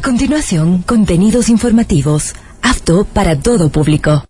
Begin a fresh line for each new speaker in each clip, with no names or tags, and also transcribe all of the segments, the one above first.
A continuación, contenidos informativos, apto para todo público.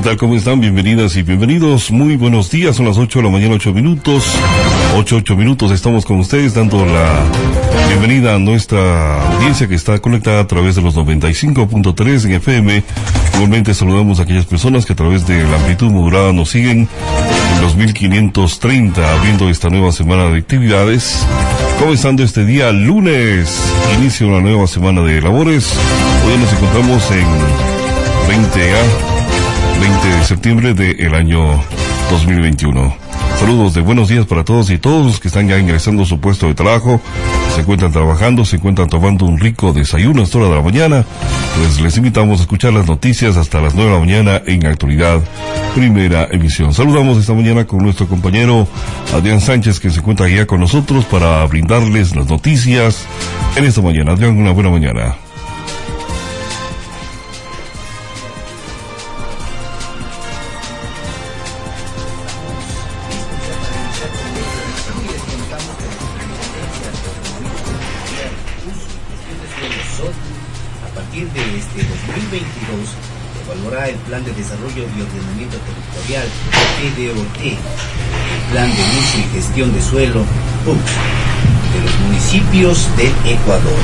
¿Qué tal? ¿Cómo están? Bienvenidas y bienvenidos. Muy buenos días. Son las 8 de la mañana, 8 minutos. 8, 8 minutos. Estamos con ustedes dando la bienvenida a nuestra audiencia que está conectada a través de los 95.3 en FM. Igualmente saludamos a aquellas personas que a través de la amplitud modulada nos siguen en los 1530, abriendo esta nueva semana de actividades. Comenzando este día lunes, inicio una nueva semana de labores. Hoy nos encontramos en 20A 20 de septiembre del año 2021. Saludos de buenos días para todos y todos los que están ya ingresando a su puesto de trabajo, se encuentran trabajando, se encuentran tomando un rico desayuno a esta hora de la mañana. Pues les invitamos a escuchar las noticias hasta las 9 de la mañana en actualidad, primera emisión. Saludamos esta mañana con nuestro compañero Adrián Sánchez que se encuentra ya con nosotros para brindarles las noticias en esta mañana. Adrián, una buena mañana.
Plan de Desarrollo y Ordenamiento Territorial, PDOT, Plan de Uso y Gestión de Suelo, PUC, de los municipios del Ecuador.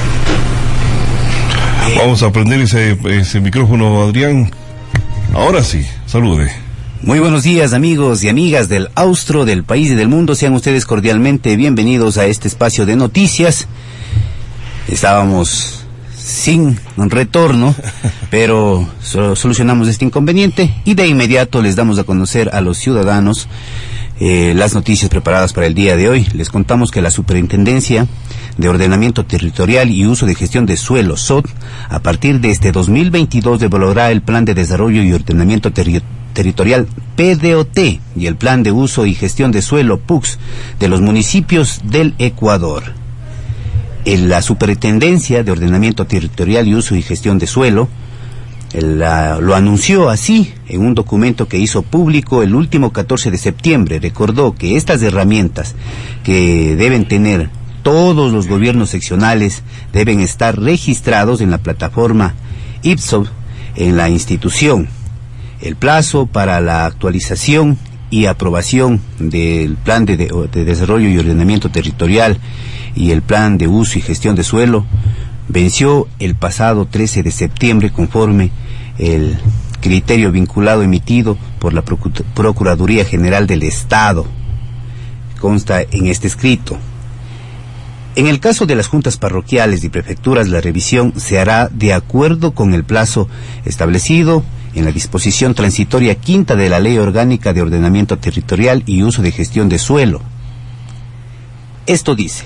Eh, Vamos a prender ese, ese micrófono, Adrián. Ahora sí, salude.
Muy buenos días amigos y amigas del Austro, del país y del mundo. Sean ustedes cordialmente bienvenidos a este espacio de noticias. Estábamos sin retorno, pero solucionamos este inconveniente y de inmediato les damos a conocer a los ciudadanos eh, las noticias preparadas para el día de hoy. Les contamos que la Superintendencia de Ordenamiento Territorial y Uso de Gestión de Suelo, SOT, a partir de este 2022 devolverá el Plan de Desarrollo y Ordenamiento Territorial PDOT y el Plan de Uso y Gestión de Suelo PUX de los municipios del Ecuador la Superintendencia de Ordenamiento Territorial y Uso y Gestión de Suelo lo anunció así en un documento que hizo público el último 14 de septiembre. Recordó que estas herramientas que deben tener todos los gobiernos seccionales deben estar registrados en la plataforma IPSO en la institución. El plazo para la actualización y aprobación del Plan de Desarrollo y Ordenamiento Territorial y el Plan de Uso y Gestión de Suelo venció el pasado 13 de septiembre conforme el criterio vinculado emitido por la Procuraduría General del Estado. Consta en este escrito. En el caso de las juntas parroquiales y prefecturas, la revisión se hará de acuerdo con el plazo establecido en la disposición transitoria quinta de la Ley Orgánica de Ordenamiento Territorial y Uso de Gestión de Suelo. Esto dice,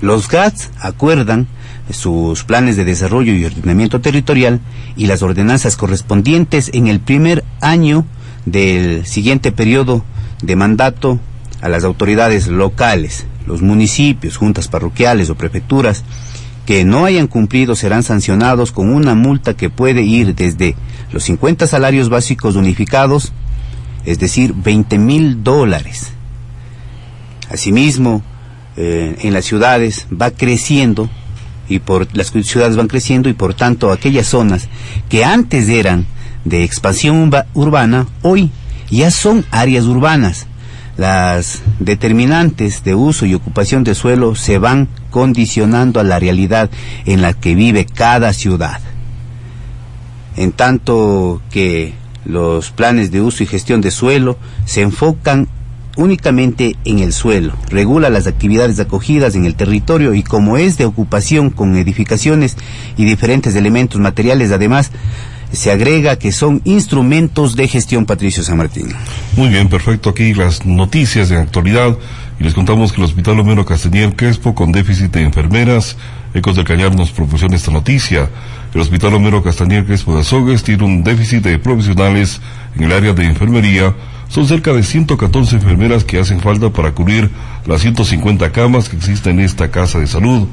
los GATS acuerdan sus planes de desarrollo y ordenamiento territorial y las ordenanzas correspondientes en el primer año del siguiente periodo de mandato a las autoridades locales, los municipios, juntas parroquiales o prefecturas que no hayan cumplido serán sancionados con una multa que puede ir desde los 50 salarios básicos unificados, es decir, 20 mil dólares. Asimismo, eh, en las ciudades va creciendo y por las ciudades van creciendo y por tanto aquellas zonas que antes eran de expansión urbana hoy ya son áreas urbanas. Las determinantes de uso y ocupación de suelo se van condicionando a la realidad en la que vive cada ciudad. En tanto que los planes de uso y gestión de suelo se enfocan únicamente en el suelo, regula las actividades acogidas en el territorio y como es de ocupación con edificaciones y diferentes elementos materiales, además se agrega que son instrumentos de gestión Patricio San Martín.
Muy bien, perfecto. Aquí las noticias de actualidad. Y les contamos que el Hospital Homero Castañer Crespo, con déficit de enfermeras, Ecos del Cañar nos proporciona esta noticia. El Hospital Homero Castañer Crespo de Azogues tiene un déficit de profesionales en el área de enfermería. Son cerca de 114 enfermeras que hacen falta para cubrir las 150 camas que existen en esta casa de salud.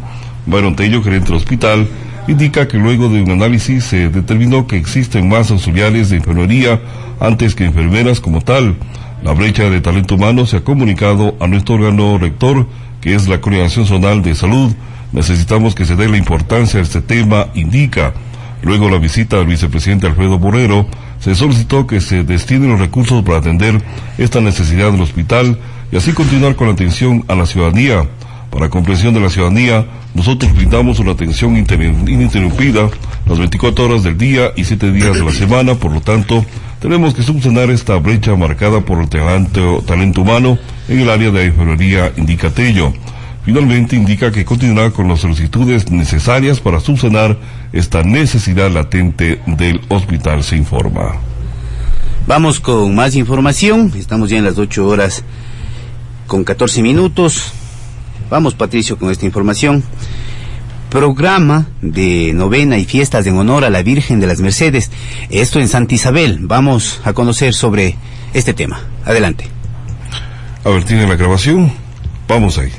Byron Tello, gerente del hospital, indica que luego de un análisis se determinó que existen más auxiliares de enfermería antes que enfermeras como tal. La brecha de talento humano se ha comunicado a nuestro órgano rector, que es la Coordinación Zonal de Salud. Necesitamos que se dé la importancia a este tema, indica. Luego la visita al vicepresidente Alfredo Borrero, se solicitó que se destinen los recursos para atender esta necesidad del hospital y así continuar con la atención a la ciudadanía. Para comprensión de la ciudadanía, nosotros brindamos una atención ininterrumpida las 24 horas del día y 7 días de la semana, por lo tanto, tenemos que subsanar esta brecha marcada por el talento, humano en el área de enfermería, indica Tello. Finalmente indica que continuará con las solicitudes necesarias para subsanar esta necesidad latente del hospital, se informa.
Vamos con más información. Estamos ya en las 8 horas con 14 minutos. Vamos, Patricio, con esta información. Programa de novena y fiestas en honor a la Virgen de las Mercedes. Esto en Santa Isabel. Vamos a conocer sobre este tema. Adelante.
A ver, ¿tiene la grabación? Vamos ahí.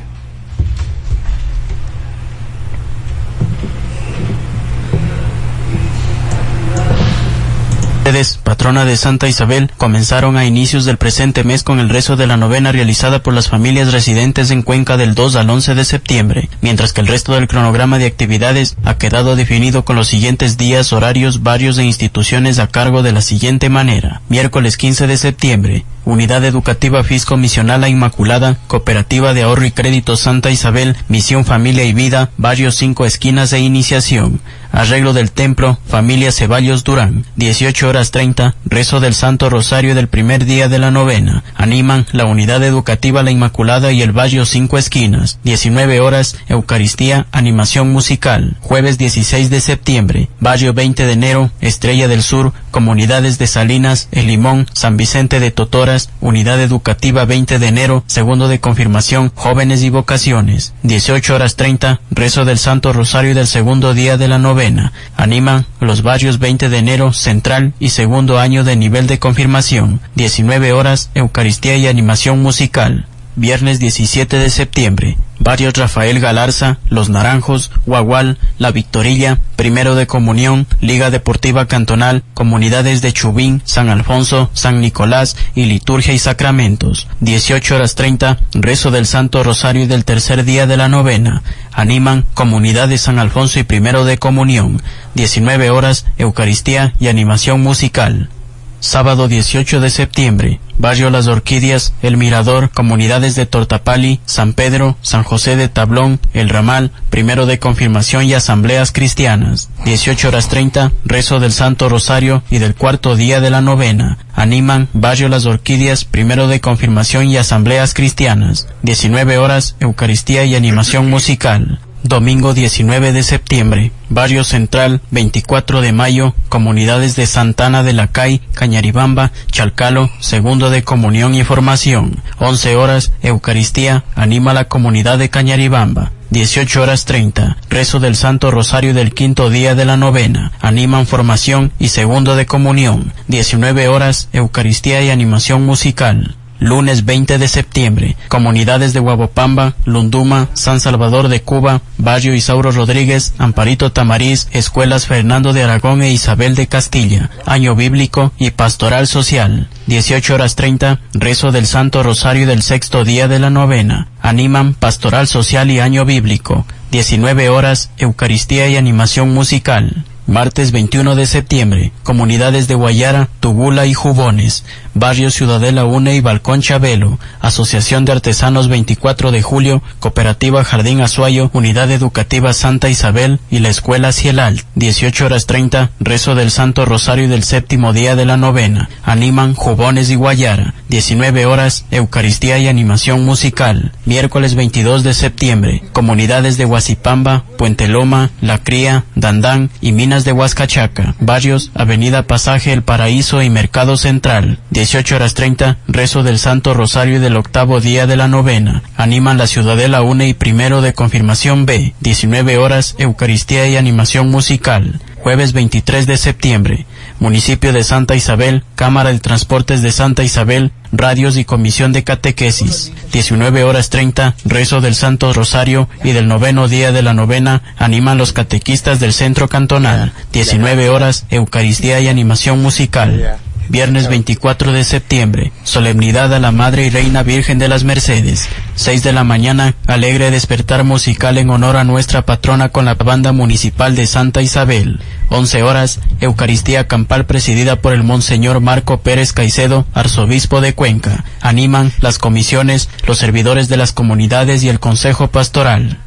De Santa Isabel, comenzaron a inicios del presente mes con el rezo de la novena realizada por las familias residentes en Cuenca del 2 al 11 de septiembre, mientras que el resto del cronograma de actividades ha quedado definido con los siguientes días, horarios, varios e instituciones a cargo de la siguiente manera. Miércoles 15 de septiembre, Unidad Educativa Fisco Misional a Inmaculada, Cooperativa de Ahorro y Crédito Santa Isabel, Misión Familia y Vida, Barrios Cinco Esquinas e Iniciación. Arreglo del Templo, Familia Ceballos Durán, 18 horas 30, rezo del Santo Rosario del primer día de la novena. Animan la Unidad Educativa La Inmaculada y el Barrio Cinco Esquinas, 19 horas, Eucaristía, animación musical. Jueves 16 de septiembre, Barrio 20 de enero, Estrella del Sur, Comunidades de Salinas, El Limón, San Vicente de Totoras, Unidad Educativa 20 de enero, segundo de confirmación, Jóvenes y Vocaciones. 18 horas 30, rezo del Santo Rosario del segundo día de la novena. Animan los barrios 20 de enero, central y segundo año de nivel de confirmación. 19 horas, Eucaristía y animación musical viernes 17 de septiembre. Barrios Rafael Galarza, Los Naranjos, Guagual, La Victorilla, Primero de Comunión, Liga Deportiva Cantonal, Comunidades de Chubín, San Alfonso, San Nicolás y Liturgia y Sacramentos. 18 horas 30, Rezo del Santo Rosario del tercer día de la novena. Animan Comunidades San Alfonso y Primero de Comunión. 19 horas, Eucaristía y animación musical sábado 18 de septiembre, Barrio Las Orquídeas, El Mirador, Comunidades de Tortapali, San Pedro, San José de Tablón, El Ramal, Primero de Confirmación y Asambleas Cristianas. 18 horas 30, Rezo del Santo Rosario y del cuarto día de la novena. Animan Barrio Las Orquídeas, Primero de Confirmación y Asambleas Cristianas. 19 horas, Eucaristía y animación musical. Domingo 19 de septiembre, Barrio Central, 24 de mayo, comunidades de Santana de la Cay, Cañaribamba, Chalcalo, segundo de comunión y formación. 11 horas, Eucaristía, anima la comunidad de Cañaribamba. 18 horas 30, rezo del Santo Rosario del quinto día de la novena, animan formación y segundo de comunión. 19 horas, Eucaristía y animación musical lunes 20 de septiembre, comunidades de Guabopamba, Lunduma, San Salvador de Cuba, Barrio Isauro Rodríguez, Amparito Tamariz, Escuelas Fernando de Aragón e Isabel de Castilla, Año Bíblico y Pastoral Social. 18 horas 30, rezo del Santo Rosario del sexto día de la novena. Animan Pastoral Social y Año Bíblico. 19 horas, Eucaristía y animación musical. Martes 21 de septiembre, comunidades de Guayara, Tubula y Jubones, Barrio Ciudadela Une y Balcón Chabelo, Asociación de Artesanos 24 de Julio, Cooperativa Jardín Azuayo, Unidad Educativa Santa Isabel y la Escuela Cielal. 18 horas 30, rezo del Santo Rosario del séptimo día de la novena. Animan Jubones y Guayara. 19 horas, Eucaristía y animación musical. Miércoles 22 de septiembre, comunidades de Huasipamba, Puente Loma, La Cría, Dandán y Mina De Huascachaca, barrios, Avenida Pasaje El Paraíso y Mercado Central. 18 horas 30, rezo del Santo Rosario y del octavo día de la novena. Animan la Ciudadela 1 y primero de confirmación B. 19 horas, Eucaristía y animación musical jueves 23 de septiembre. Municipio de Santa Isabel, Cámara de Transportes de Santa Isabel, radios y comisión de catequesis. 19 horas 30, rezo del Santo Rosario y del noveno día de la novena animan los catequistas del centro cantonal. 19 horas, Eucaristía y animación musical. Viernes 24 de septiembre, solemnidad a la Madre y Reina Virgen de las Mercedes. 6 de la mañana, alegre despertar musical en honor a nuestra patrona con la banda municipal de Santa Isabel. 11 horas, Eucaristía campal presidida por el Monseñor Marco Pérez Caicedo, arzobispo de Cuenca. Animan las comisiones, los servidores de las comunidades y el Consejo Pastoral.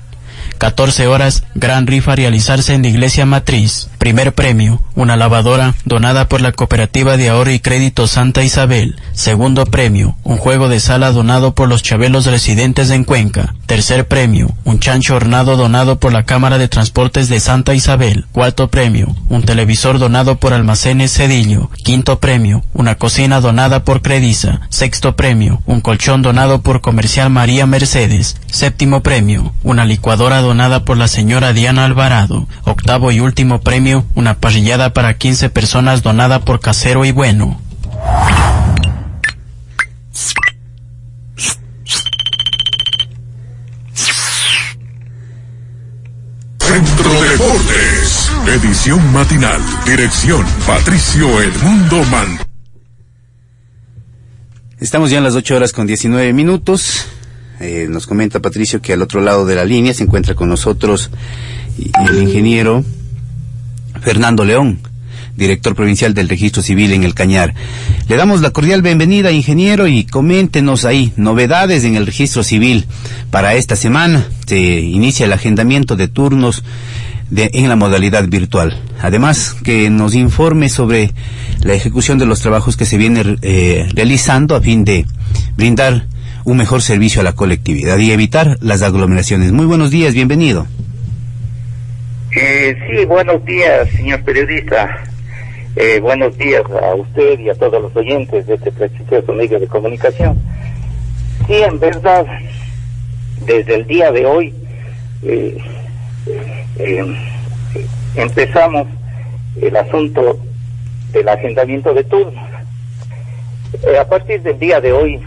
14 horas, gran rifa a realizarse en la iglesia matriz. Primer premio, una lavadora donada por la cooperativa de ahorro y crédito Santa Isabel. Segundo premio, un juego de sala donado por los chabelos residentes en Cuenca. Tercer premio, un chancho hornado donado por la Cámara de Transportes de Santa Isabel. Cuarto premio, un televisor donado por Almacenes Cedillo. Quinto premio, una cocina donada por Crediza. Sexto premio, un colchón donado por Comercial María Mercedes. Séptimo premio, una licuadora donada por la señora Diana Alvarado. Octavo y último premio, una parrillada para 15 personas donada por Casero y Bueno.
Centro Deportes, edición matinal, dirección Patricio El Mundo Man.
Estamos ya en las 8 horas con 19 minutos. Eh, nos comenta Patricio que al otro lado de la línea se encuentra con nosotros el ingeniero Fernando León, director provincial del Registro Civil en el Cañar. Le damos la cordial bienvenida, ingeniero, y coméntenos ahí novedades en el Registro Civil para esta semana. Se inicia el agendamiento de turnos de, en la modalidad virtual. Además, que nos informe sobre la ejecución de los trabajos que se viene eh, realizando a fin de brindar un mejor servicio a la colectividad y evitar las aglomeraciones. Muy buenos días, bienvenido.
Eh, sí, buenos días, señor periodista. Eh, buenos días a usted y a todos los oyentes de este prestigioso medio de comunicación. Sí, en verdad, desde el día de hoy eh, empezamos el asunto del agendamiento de turnos. a partir del día de hoy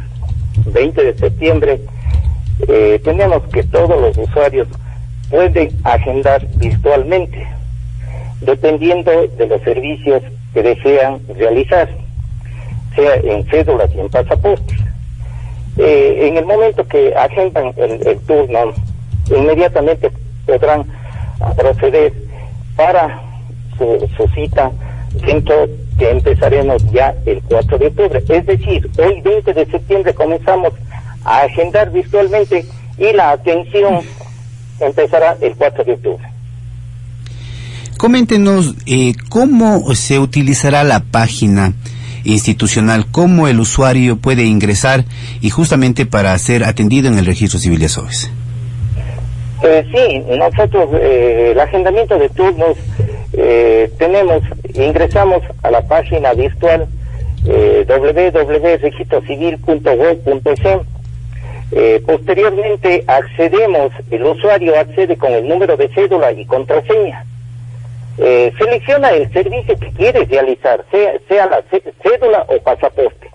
20 de septiembre, eh, tenemos que todos los usuarios pueden agendar virtualmente, dependiendo de los servicios que desean realizar, sea en cédulas y en pasaportes. Eh, en el momento que agendan el, turno, inmediatamente podrán proceder para su, su cita dentro que empezaremos ya el 4 de octubre. Es decir, hoy 20 de septiembre comenzamos a agendar virtualmente y la atención empezará el 4 de octubre.
Coméntenos eh, cómo se utilizará la página institucional, cómo el usuario puede ingresar y justamente para ser atendido en el registro civil de SOBES.
Eh, sí, nosotros eh, el agendamiento de turnos eh, tenemos, ingresamos a la página virtual eh, Eh, posteriormente accedemos, el usuario accede con el número de cédula y contraseña. Eh, selecciona el servicio que quiere realizar, sea, sea la cédula o pasaporte.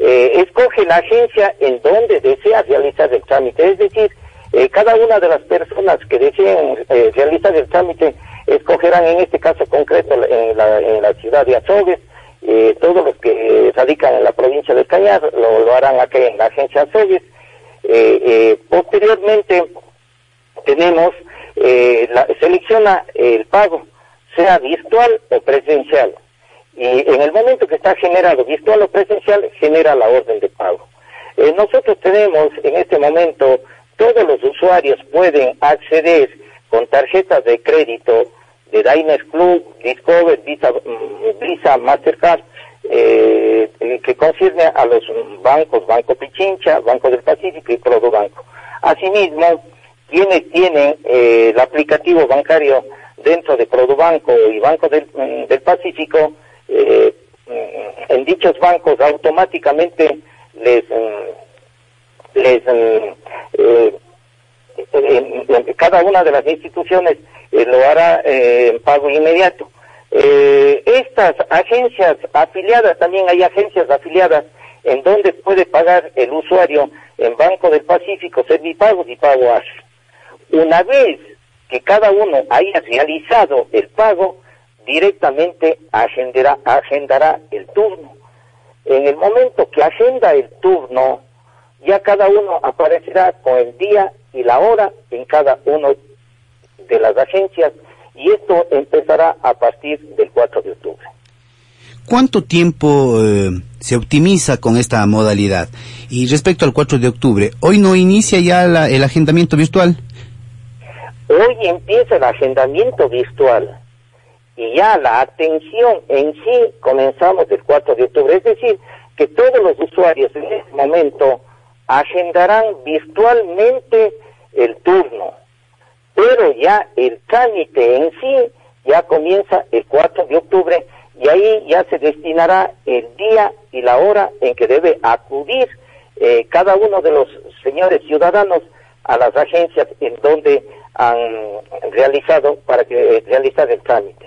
Eh, escoge la agencia en donde desea realizar el trámite, es decir, cada una de las personas que deseen realizar el trámite escogerán en este caso concreto en la, en la ciudad de Azogues, eh, todos los que radican en la provincia de Cañar lo, harán aquí en la agencia Azogues. posteriormente tenemos, la, selecciona el pago, sea virtual o presencial. Y en el momento que está generado virtual o presencial, genera la orden de pago. nosotros tenemos en este momento todos los usuarios pueden acceder con tarjetas de crédito de Diners Club, Discover, Visa, mm, Visa Mastercard, eh, que concierne a los bancos, Banco Pichincha, Banco del Pacífico y Banco. Asimismo, quienes tienen eh, el aplicativo bancario dentro de Produbanco y Banco del, mm, del Pacífico, eh, mm, en dichos bancos automáticamente les, les eh, cada una de las instituciones eh, lo hará eh, en pago inmediato. Eh, estas agencias afiliadas, también hay agencias afiliadas en donde puede pagar el usuario en Banco del Pacífico, Servipagos y Pago Ash. Una vez que cada uno haya realizado el pago, directamente agendará, agendará el turno. En el momento que agenda el turno, ya cada uno aparecerá con el día y la hora en cada uno de las agencias y esto empezará a partir del 4 de octubre.
¿Cuánto tiempo eh, se optimiza con esta modalidad? Y respecto al 4 de octubre, ¿hoy no inicia ya el agendamiento virtual?
Hoy empieza el agendamiento virtual y ya la atención en sí comenzamos el 4 de octubre. Es decir, que todos los usuarios en este momento agendarán virtualmente el turno, pero ya el trámite en sí ya comienza el 4 de octubre y ahí ya se destinará el día y la hora en que debe acudir eh, cada uno de los señores ciudadanos a las agencias en donde han realizado para que eh, realizar el trámite.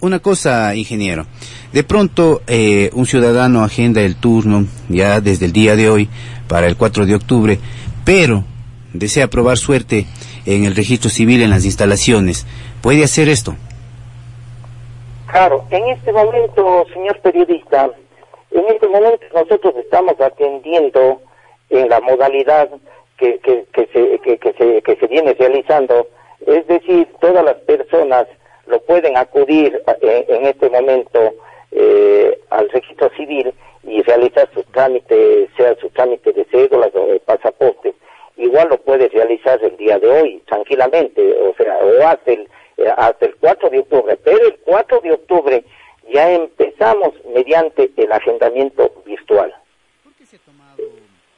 Una cosa, ingeniero. De pronto, eh, un ciudadano agenda el turno ya desde el día de hoy para el 4 de octubre, pero desea probar suerte en el registro civil en las instalaciones. ¿Puede hacer esto?
Claro, en este momento, señor periodista, en este momento nosotros estamos atendiendo en la modalidad que, se, que, se, viene realizando, es decir, todas las personas lo pueden acudir en, este momento eh, al registro civil y realizar sus trámites, sea su trámite de cédulas o de pasaporte, igual lo puede realizar el día de hoy, tranquilamente, o sea, o hasta el, eh, hasta el 4 de octubre, pero el 4 de octubre ya empezamos mediante el agendamiento virtual.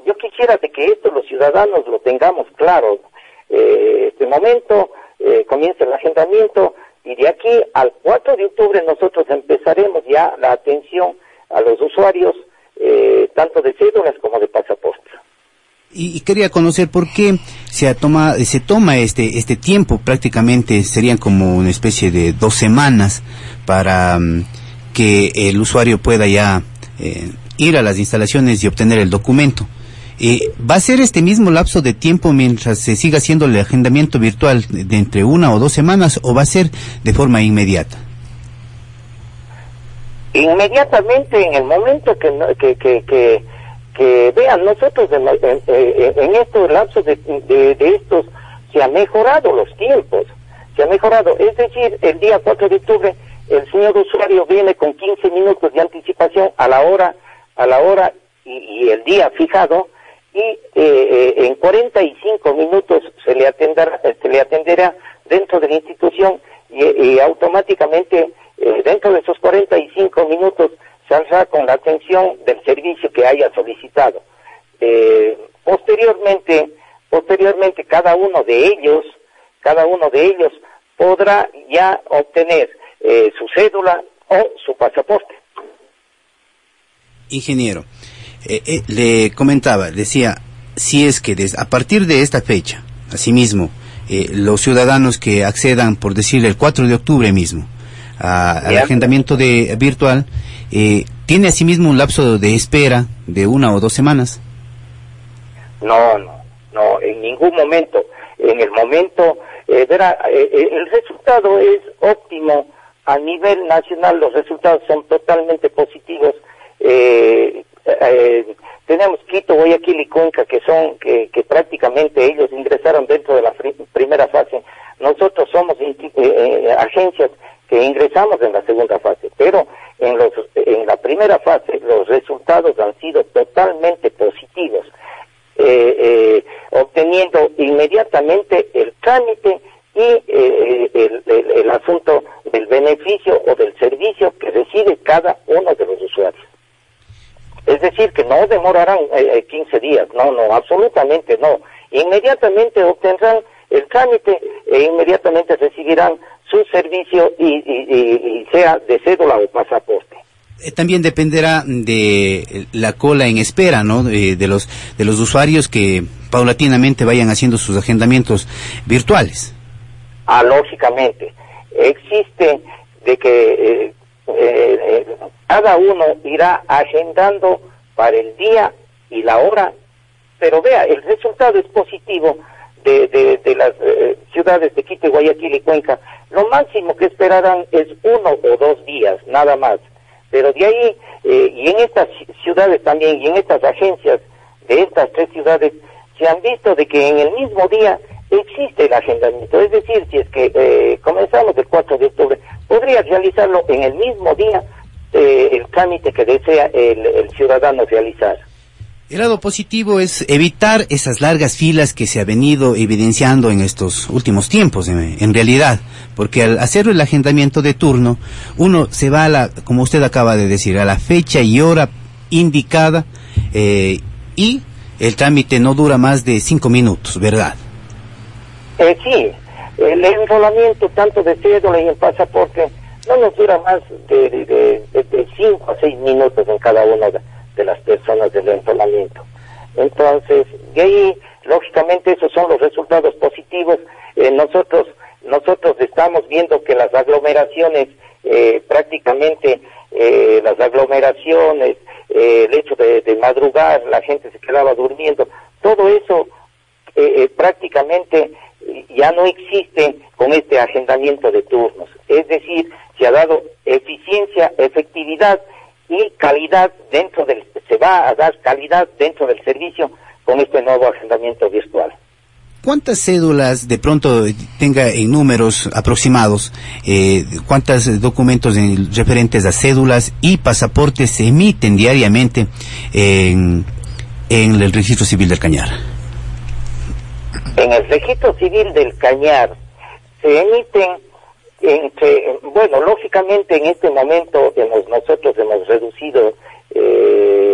Yo quisiera de que esto los ciudadanos lo tengamos claro. Eh, este momento eh, comienza el agendamiento y de aquí al 4 de octubre nosotros empezaremos ya la atención a los usuarios, eh, tanto de cédulas como de pasaporte.
Y, quería conocer por qué se toma, se toma este, este tiempo, prácticamente serían como una especie de dos semanas para mm, que el usuario pueda ya eh, ir a las instalaciones y obtener el documento. Eh, ¿Va a ser este mismo lapso de tiempo mientras se siga haciendo el agendamiento virtual de entre una o dos semanas o va a ser de forma inmediata?
Inmediatamente, en el momento que, que, que, que, vean, nosotros en, en, estos lapsos de, de, estos se han mejorado los tiempos, se ha mejorado. Es decir, el día 4 de octubre el señor usuario viene con 15 minutos de anticipación a la hora, a la hora y, el día fijado y eh, eh, en 45 minutos se le atenderá, se le atenderá dentro de la institución y, automáticamente eh, dentro de esos 45 minutos saldrá con la atención del servicio que haya solicitado. posteriormente, posteriormente cada uno de ellos, cada uno de ellos podrá ya obtener su cédula o su pasaporte.
Ingeniero, eh, eh, le comentaba, decía, si es que a partir de esta fecha, asimismo, eh, los ciudadanos que accedan, por decirle, el 4 de octubre mismo, al agendamiento de, virtual, eh, ¿tiene asimismo un lapso de espera de una o dos semanas?
No, no, no, en ningún momento. En el momento, verá, el resultado es óptimo a nivel nacional, los resultados son totalmente positivos. Eh, eh, tenemos Quito, Guayaquil y Cuenca, que son, que, prácticamente ellos ingresaron dentro de la primera fase. Nosotros somos eh, eh, agencias que ingresamos en la segunda fase, pero en, los, en la primera fase los resultados han sido totalmente positivos, obteniendo inmediatamente el trámite y el, el asunto del beneficio o del servicio que recibe cada uno de los usuarios. Es decir, que no demorarán eh, 15 eh, días, no, no, absolutamente no. Inmediatamente obtendrán el trámite e inmediatamente recibirán su servicio y, sea de cédula o pasaporte.
Eh, también dependerá de la cola en espera, ¿no? De, los de los usuarios que paulatinamente vayan haciendo sus agendamientos virtuales.
Ah, lógicamente. Existe de que eh, eh, cada uno irá agendando para el día y la hora, pero vea, el resultado es positivo de, de, las eh, ciudades de Quito, Guayaquil y Cuenca, lo máximo que esperarán es uno o dos días, nada más. Pero de ahí, eh, y en estas ciudades también, y en estas agencias de estas tres ciudades, se han visto de que en el mismo día existe el agendamiento. Es decir, si es que eh, comenzamos el 4 de octubre, podría realizarlo en el mismo día el trámite que desea el ciudadano realizar.
El lado positivo es evitar esas largas filas que se ha venido evidenciando en estos últimos tiempos, en, realidad, porque al hacer el agendamiento de turno, uno se va a la, como usted acaba de decir, a la fecha y hora indicada eh, y el trámite no dura más de cinco minutos, ¿verdad?
Eh, sí, el enrolamiento tanto de cédula y el pasaporte no nos dura más de, de, cinco a seis minutos en cada uno de de las personas del enrolamiento. Entonces, de ahí, lógicamente, esos son los resultados positivos. Eh, nosotros, nosotros estamos viendo que las aglomeraciones, eh, prácticamente, eh, las aglomeraciones, el hecho de, de, madrugar, la gente se quedaba durmiendo, todo eso prácticamente ya no existe con este agendamiento de turnos. Es decir, se ha dado eficiencia, efectividad y calidad dentro del, se va a dar calidad dentro del servicio con este nuevo agendamiento virtual.
¿Cuántas cédulas de pronto tenga en números aproximados? Eh, ¿Cuántos documentos referentes a cédulas y pasaportes se emiten diariamente en, en el registro civil del Cañar?
En el registro civil del Cañar se emiten entre, bueno, lógicamente en este momento hemos, nosotros hemos reducido eh,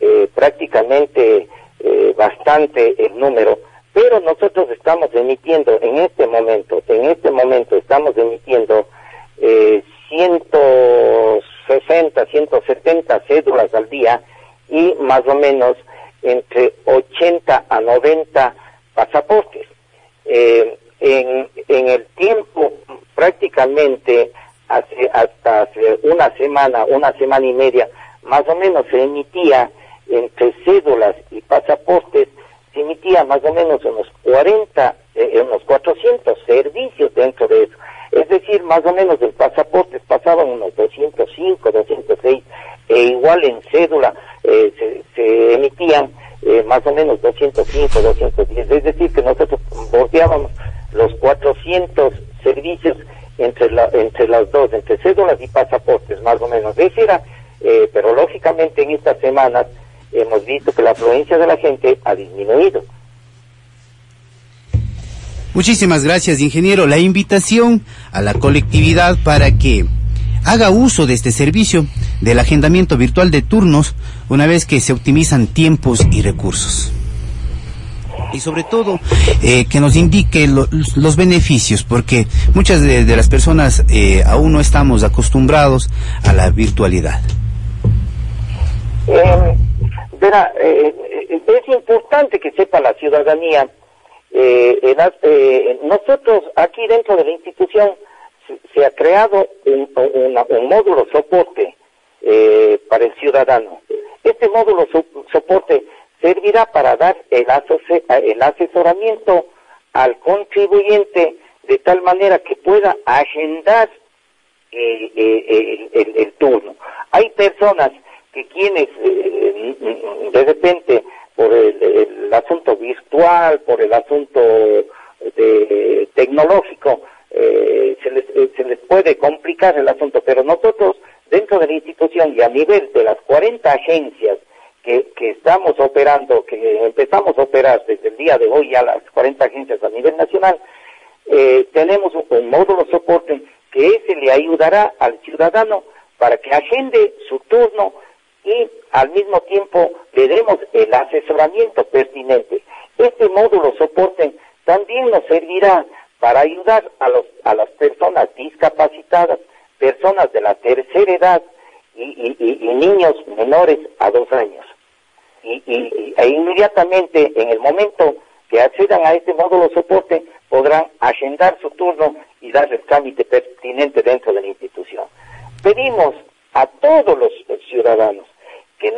eh, prácticamente eh, bastante el número, pero nosotros estamos emitiendo en este momento, en este momento estamos emitiendo 160, 170 cédulas al día y más o menos entre 80 a 90 pasaportes. Eh, en, en el tiempo prácticamente hace, hasta hace una semana, una semana y media, más o menos se emitía entre cédulas y pasaportes, se emitía más o menos unos 40, eh, unos 400 servicios dentro de eso. Es decir, más o menos en pasaportes pasaban unos 205, 206, e igual en cédula eh, se, se, emitían eh, más o menos 205, 210. Es decir, que nosotros bordeábamos los 400 servicios entre, la, entre las dos, entre cédulas y pasaportes, más o menos. Ese era, eh, pero lógicamente en estas semanas hemos visto que la afluencia de la gente ha disminuido.
Muchísimas gracias, ingeniero. La invitación a la colectividad para que haga uso de este servicio del agendamiento virtual de turnos una vez que se optimizan tiempos y recursos y sobre todo eh, que nos indique los beneficios, porque muchas de, las personas eh, aún no estamos acostumbrados a la virtualidad.
Eh, verá, es importante que sepa la ciudadanía, nosotros aquí dentro de la institución se, ha creado un, un módulo soporte para el ciudadano. Este módulo soporte servirá para dar el, asesoramiento al contribuyente de tal manera que pueda agendar el, turno. Hay personas que quienes eh, de repente por el, asunto virtual, por el asunto tecnológico, eh, se, les, eh, se les puede complicar el asunto, pero nosotros dentro de la institución y a nivel de las 40 agencias que, estamos operando, que empezamos a operar desde el día de hoy a las 40 agencias a nivel nacional, eh, tenemos un, módulo soporte que ese le ayudará al ciudadano para que agende su turno y al mismo tiempo le demos el asesoramiento pertinente. Este módulo soporte también nos servirá para ayudar a, las personas discapacitadas, personas de la tercera edad y, niños menores a dos años. Y, e inmediatamente en el momento que accedan a este módulo soporte podrán agendar su turno y dar el trámite pertinente dentro de la institución. Pedimos a todos los ciudadanos que,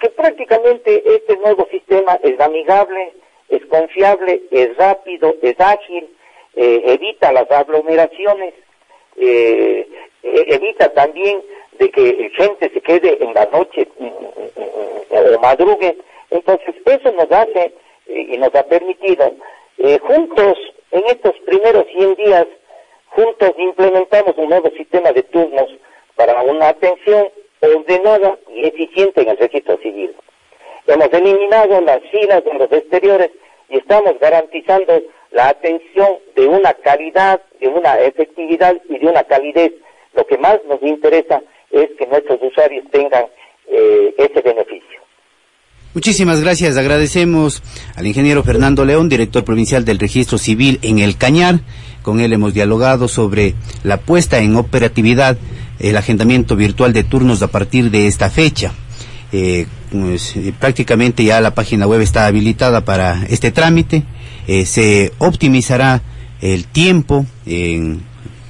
que prácticamente este nuevo sistema es amigable, es confiable, es rápido, es ágil, eh, evita las aglomeraciones, eh, eh, evita también de que gente se quede en la noche mm, mm, mm, o madrugue. Entonces, eso nos hace y nos ha permitido juntos, en estos primeros 100 días, juntos implementamos un nuevo sistema de turnos para una atención ordenada y eficiente en el registro civil. Hemos eliminado las filas de los exteriores y estamos garantizando la atención de una calidad, de una efectividad y de una calidez. Lo que más nos interesa es que nuestros usuarios tengan eh, ese beneficio.
Muchísimas gracias. Agradecemos al ingeniero Fernando León, director provincial del Registro Civil en El Cañar. Con él hemos dialogado sobre la puesta en operatividad, el agendamiento virtual de turnos a partir de esta fecha. Eh, pues, eh, prácticamente ya la página web está habilitada para este trámite. Eh, se optimizará el tiempo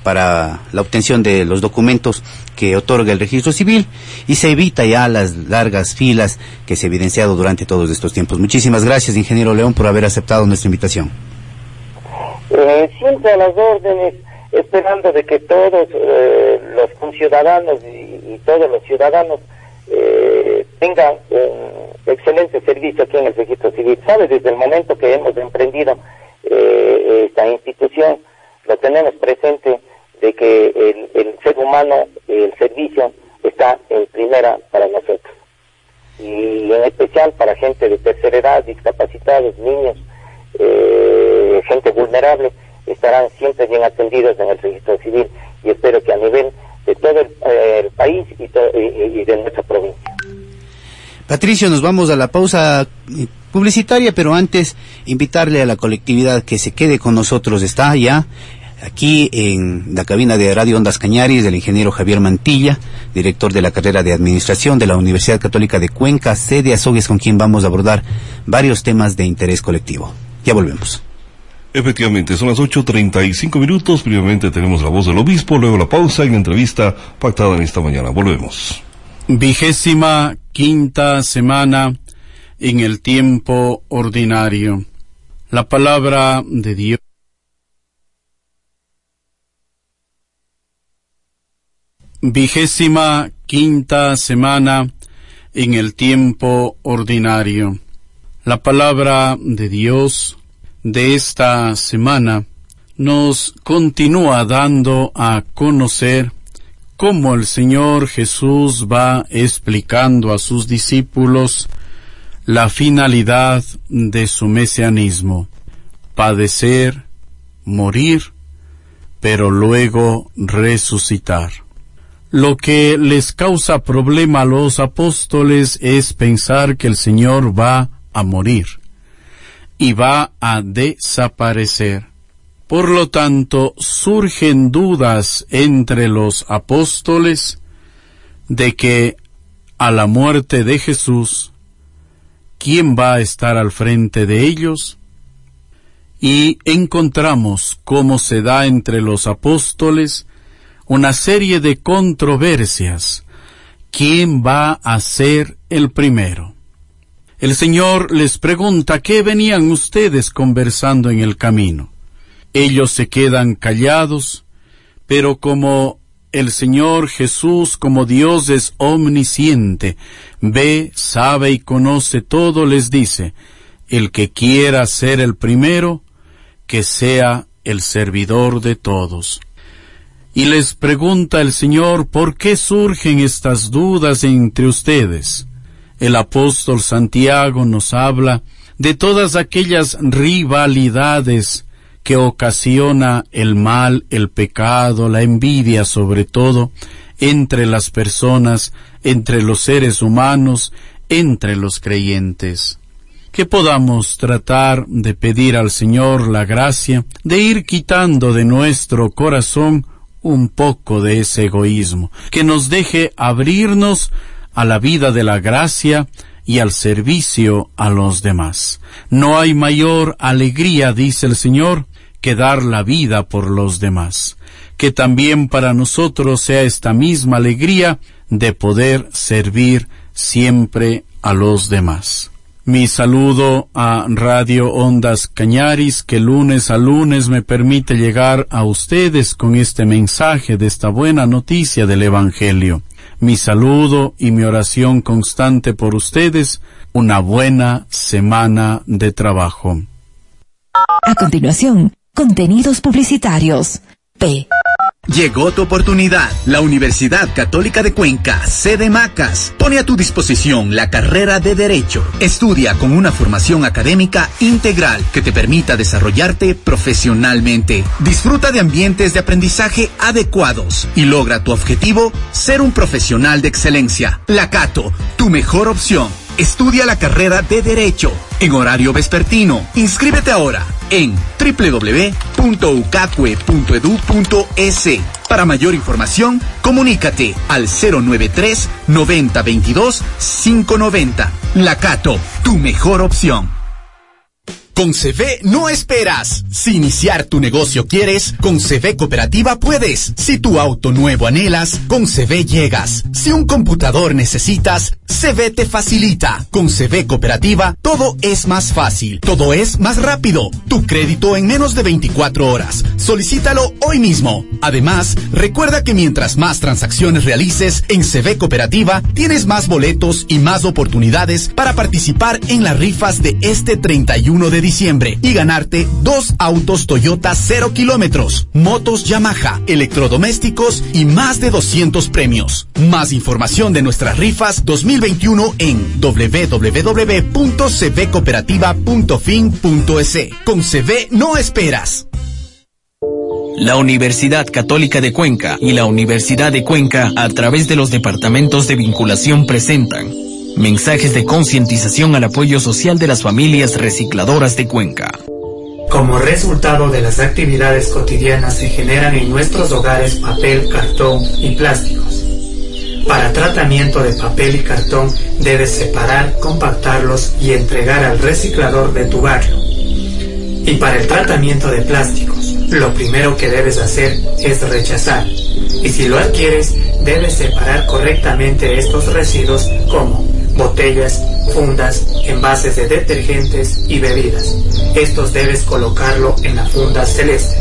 para la obtención de los documentos que otorga el registro civil y se evita ya las largas filas que se ha evidenciado durante todos estos tiempos. Muchísimas gracias, ingeniero León, por haber aceptado nuestra invitación.
siempre a las órdenes, esperando de que todos los conciudadanos y todos los ciudadanos eh, tenga un excelente servicio aquí en el registro civil. ¿Sabe? Desde el momento que hemos emprendido eh, esta institución, lo tenemos presente de que el, ser humano, el servicio, está en primera para nosotros. Y en especial para gente de tercera edad, discapacitados, niños, eh, gente vulnerable, estarán siempre bien atendidos en el registro civil y espero que a nivel de todo el, eh, país y, de nuestra provincia.
Patricio, nos vamos a la pausa eh, publicitaria, pero antes invitarle a la colectividad que se quede con nosotros. Está ya aquí en la cabina de Radio Ondas Cañaris del ingeniero Javier Mantilla, director de la carrera de Administración de la Universidad Católica de Cuenca, sede Azogues, con quien vamos a abordar varios temas de interés colectivo. Ya volvemos.
Efectivamente, son las 8.35 minutos. Previamente tenemos la voz del obispo, luego la pausa y la entrevista pactada en esta mañana. Volvemos.
Vigésima quinta semana en el tiempo ordinario. La palabra de Dios. Vigésima quinta semana en el tiempo ordinario. La palabra de Dios de esta semana nos continúa dando a conocer cómo el Señor Jesús va explicando a sus discípulos la finalidad de su mesianismo, padecer, morir, pero luego resucitar. Lo que les causa problema a los apóstoles es pensar que el Señor va a morir y va a desaparecer. Por lo tanto, surgen dudas entre los apóstoles de que a la muerte de Jesús, ¿quién va a estar al frente de ellos? Y encontramos cómo se da entre los apóstoles una serie de controversias. ¿Quién va a ser el primero? El Señor les pregunta qué venían ustedes conversando en el camino. Ellos se quedan callados, pero como el Señor Jesús, como Dios es omnisciente, ve, sabe y conoce todo, les dice, el que quiera ser el primero, que sea el servidor de todos. Y les pregunta el Señor, ¿por qué surgen estas dudas entre ustedes? El apóstol Santiago nos habla de todas aquellas rivalidades que ocasiona el mal, el pecado, la envidia sobre todo, entre las personas, entre los seres humanos, entre los creyentes. que podamos tratar de pedir al Señor la gracia de ir quitando de nuestro corazón un poco de ese egoísmo, que nos deje abrirnos a la vida de la gracia y al servicio a los demás. No hay mayor alegría, dice el Señor, que dar la vida por los demás. Que también para nosotros sea esta misma alegría de poder servir siempre a los demás. Mi saludo a Radio Ondas Cañaris, que lunes a lunes me permite llegar a ustedes con este mensaje de esta buena noticia del Evangelio. Mi saludo y mi oración constante por ustedes, una buena semana de trabajo.
A continuación, contenidos publicitarios. P.
Llegó tu oportunidad. La Universidad Católica de Cuenca, sede Macas, pone a tu disposición la carrera de Derecho. Estudia con una formación académica integral que te permita desarrollarte profesionalmente. Disfruta de ambientes de aprendizaje adecuados y logra tu objetivo, ser un profesional de excelencia. La Cato, tu mejor opción. Estudia la carrera de Derecho en horario vespertino. Inscríbete ahora en www.ucacue.edu.es. Para mayor información, comunícate al 093 90 22 590. La Cato, tu mejor opción. Con CV no esperas. Si iniciar tu negocio quieres, con CV Cooperativa puedes. Si tu auto nuevo anhelas, con CV llegas. Si un computador necesitas, CV te facilita. Con CV Cooperativa todo es más fácil, todo es más rápido. Tu crédito en menos de 24 horas. Solicítalo hoy mismo. Además, recuerda que mientras más transacciones realices en CV Cooperativa, tienes más boletos y más oportunidades para participar en las rifas de este 31 de diciembre y ganarte dos autos Toyota 0 kilómetros, motos Yamaha, electrodomésticos y más de 200 premios. Más información de nuestras rifas 2021 en www.cvcooperativa.fin.es. Con CV no esperas.
La Universidad Católica de Cuenca y la Universidad de Cuenca, a través de los departamentos de vinculación, presentan Mensajes de concientización al apoyo social de las familias recicladoras de Cuenca.
Como resultado de las actividades cotidianas se generan en nuestros hogares papel, cartón y plásticos. Para tratamiento de papel y cartón debes separar, compactarlos y entregar al reciclador de tu barrio. Y para el tratamiento de plásticos, lo primero que debes hacer es rechazar. Y si lo adquieres, debes separar correctamente estos residuos como botellas, fundas, envases de detergentes y bebidas. Estos debes colocarlo en la funda celeste.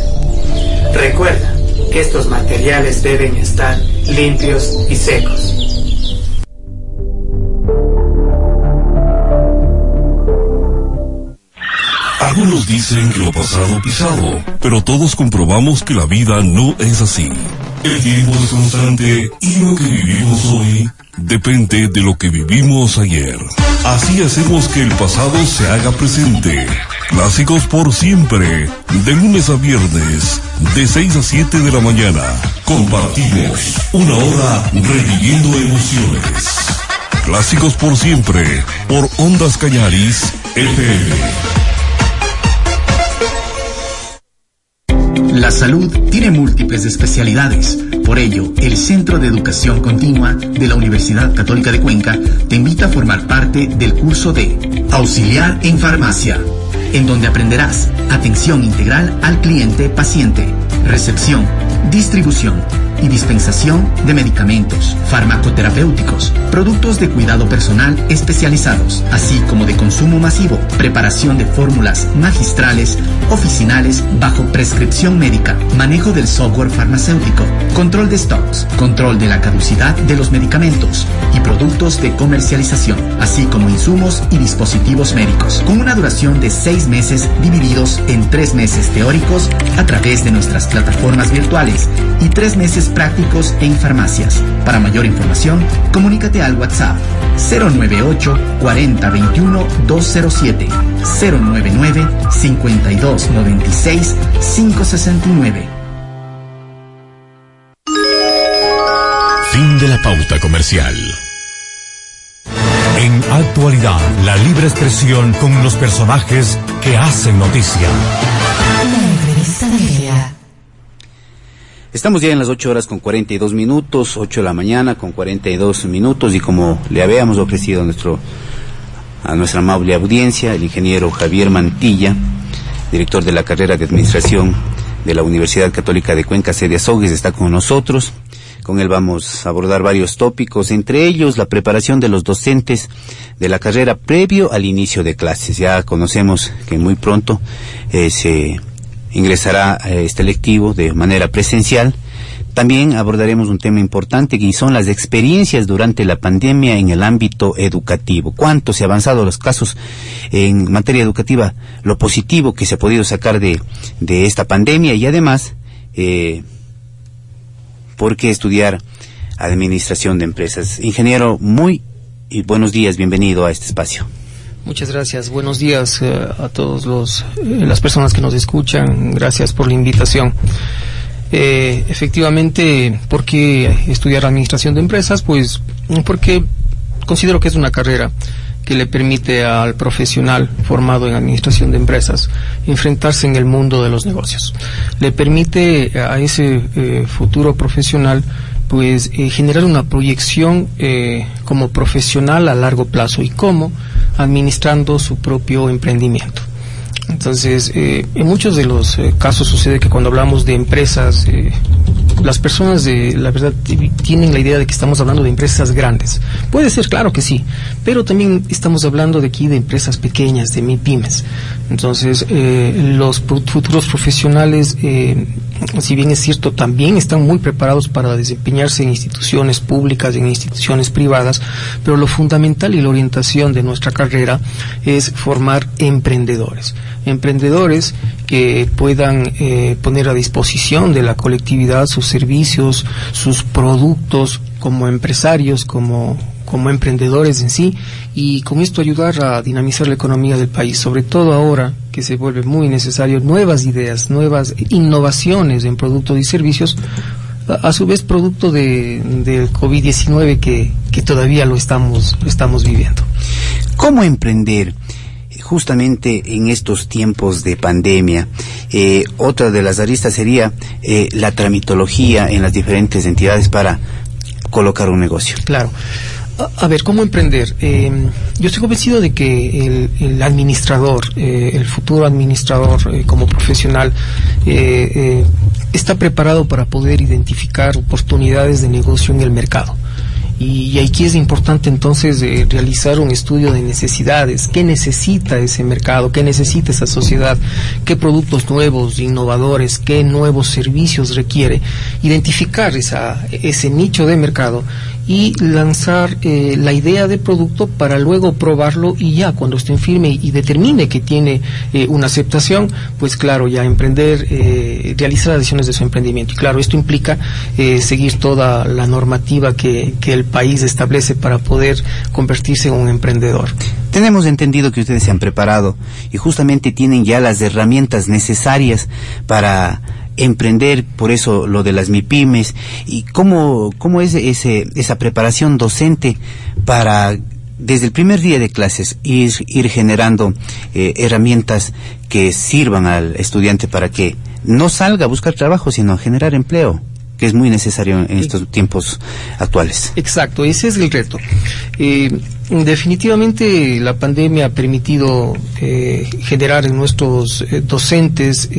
Recuerda que estos materiales deben estar limpios y secos.
Algunos dicen que lo pasado pisado, pero todos comprobamos que la vida no es así. El tiempo es constante y lo que vivimos hoy depende de lo que vivimos ayer. Así hacemos que el pasado se haga presente. Clásicos por siempre, de lunes a viernes, de 6 a 7 de la mañana. Compartimos una hora reviviendo emociones. Clásicos por siempre, por Ondas Cañaris, FM.
La salud tiene múltiples especialidades. Por ello, el Centro de Educación Continua de la Universidad Católica de Cuenca te invita a formar parte del curso de Auxiliar en Farmacia, en donde aprenderás atención integral al cliente paciente, recepción, distribución, y dispensación de medicamentos, farmacoterapéuticos, productos de cuidado personal especializados, así como de consumo masivo, preparación de fórmulas magistrales, oficinales bajo prescripción médica, manejo del software farmacéutico, control de stocks, control de la caducidad de los medicamentos y productos de comercialización, así como insumos y dispositivos médicos, con una duración de seis meses divididos en tres meses teóricos a través de nuestras plataformas virtuales y tres meses prácticos en farmacias. Para mayor información, comunícate al WhatsApp 098 40 21 207 099 52 96 569.
Fin de la pauta comercial. En actualidad, la libre expresión con los personajes que hacen noticia.
Estamos ya en las 8 horas con 42 minutos, 8 de la mañana con 42 minutos y como le habíamos ofrecido a, nuestro, a nuestra amable audiencia, el ingeniero Javier Mantilla, director de la carrera de Administración de la Universidad Católica de Cuenca, sede Azogues, está con nosotros. Con él vamos a abordar varios tópicos, entre ellos la preparación de los docentes de la carrera previo al inicio de clases. Ya conocemos que muy pronto eh, se ingresará a este lectivo de manera presencial. También abordaremos un tema importante que son las experiencias durante la pandemia en el ámbito educativo. Cuánto se ha avanzado los casos en materia educativa, lo positivo que se ha podido sacar de, de esta pandemia y además, eh, ¿por qué estudiar administración de empresas? Ingeniero, muy buenos días, bienvenido a este espacio.
Muchas gracias. Buenos días eh, a todos los eh, las personas que nos escuchan. Gracias por la invitación. Eh, efectivamente, ¿por qué estudiar administración de empresas? Pues porque considero que es una carrera que le permite al profesional formado en administración de empresas enfrentarse en el mundo de los negocios. Le permite a ese eh, futuro profesional pues eh, generar una proyección eh, como profesional a largo plazo y cómo administrando su propio emprendimiento. Entonces, eh, en muchos de los casos sucede que cuando hablamos de empresas, las personas de la verdad tienen la idea de que estamos hablando de empresas grandes. Puede ser, claro que sí, pero también estamos hablando de aquí de empresas pequeñas, de pymes. Entonces, los futuros profesionales, si bien es cierto, también están muy preparados para desempeñarse en instituciones públicas, en instituciones privadas, pero lo fundamental y la orientación de nuestra carrera es formar emprendedores. Emprendedores que puedan eh, poner a disposición de la colectividad sus servicios, sus productos como empresarios, como, como emprendedores en sí, y con esto ayudar a dinamizar la economía del país, sobre todo ahora que se vuelve muy necesario nuevas ideas, nuevas innovaciones en productos y servicios, a, su vez producto de, del COVID-19 que, que todavía lo estamos, lo estamos viviendo.
¿Cómo emprender? justamente en estos tiempos de pandemia. Eh, otra de las aristas sería eh, la tramitología en las diferentes entidades para colocar un negocio.
Claro. A, ver, ¿cómo emprender? Eh, yo estoy convencido de que el, administrador, el futuro administrador como profesional, está preparado para poder identificar oportunidades de negocio en el mercado. Y, aquí es importante entonces eh, realizar un estudio de necesidades, qué necesita ese mercado, qué necesita esa sociedad, qué productos nuevos, innovadores, qué nuevos servicios requiere, identificar esa, ese nicho de mercado y lanzar eh, la idea de producto para luego probarlo y ya cuando esté firme y determine que tiene eh, una aceptación, pues claro, ya emprender, eh, realizar acciones de su emprendimiento. Y claro, esto implica seguir toda la normativa que, que el país establece para poder convertirse en un emprendedor.
Tenemos entendido que ustedes se han preparado y justamente tienen ya las herramientas necesarias para emprender, por eso lo de las MIPIMES, y cómo, cómo es ese, esa preparación docente para desde el primer día de clases ir, ir generando eh, herramientas que sirvan al estudiante para que no salga a buscar trabajo, sino generar empleo que es muy necesario en estos tiempos actuales.
Exacto, ese es el reto. Eh, definitivamente la pandemia ha permitido eh, generar en nuestros eh, docentes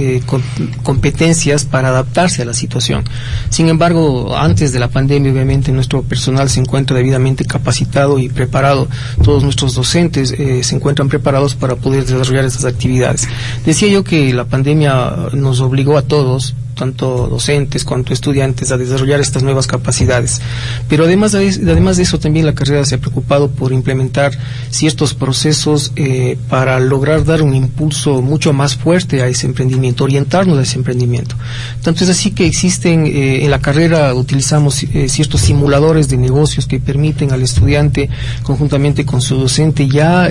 competencias para adaptarse a la situación. Sin embargo, antes de la pandemia, obviamente, nuestro personal se encuentra debidamente capacitado y preparado. Todos nuestros docentes se encuentran preparados para poder desarrollar estas actividades. Decía yo que la pandemia nos obligó a todos tanto docentes cuanto estudiantes, a desarrollar estas nuevas capacidades. Pero además de, además de eso, también la carrera se ha preocupado por implementar ciertos procesos eh, para lograr dar un impulso mucho más fuerte a ese emprendimiento, orientarnos a ese emprendimiento. Tanto es así que existen, eh, en la carrera utilizamos eh, ciertos simuladores de negocios que permiten al estudiante, conjuntamente con su docente, ya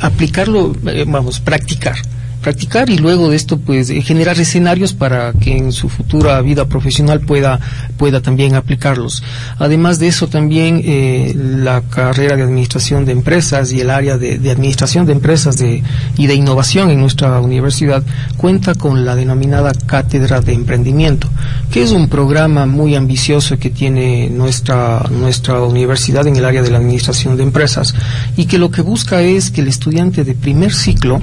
aplicarlo, vamos, practicar practicar y luego de esto pues eh, generar escenarios para que en su futura vida profesional pueda, pueda también aplicarlos. Además de eso también eh, la carrera de administración de empresas y el área de, administración de empresas de, y de innovación en nuestra universidad cuenta con la denominada cátedra de emprendimiento, que es un programa muy ambicioso que tiene nuestra, nuestra universidad en el área de la administración de empresas y que lo que busca es que el estudiante de primer ciclo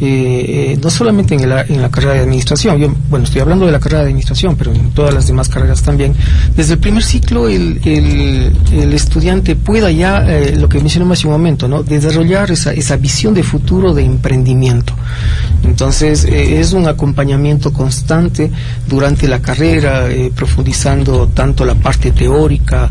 eh, eh, no solamente en, en, la carrera de administración, yo, bueno, estoy hablando de la carrera de administración, pero en todas las demás carreras también, desde el primer ciclo el, el, estudiante pueda ya, eh, lo que mencioné hace un momento, ¿no? desarrollar esa, esa visión de futuro de emprendimiento. Entonces, es un acompañamiento constante durante la carrera, profundizando tanto la parte teórica,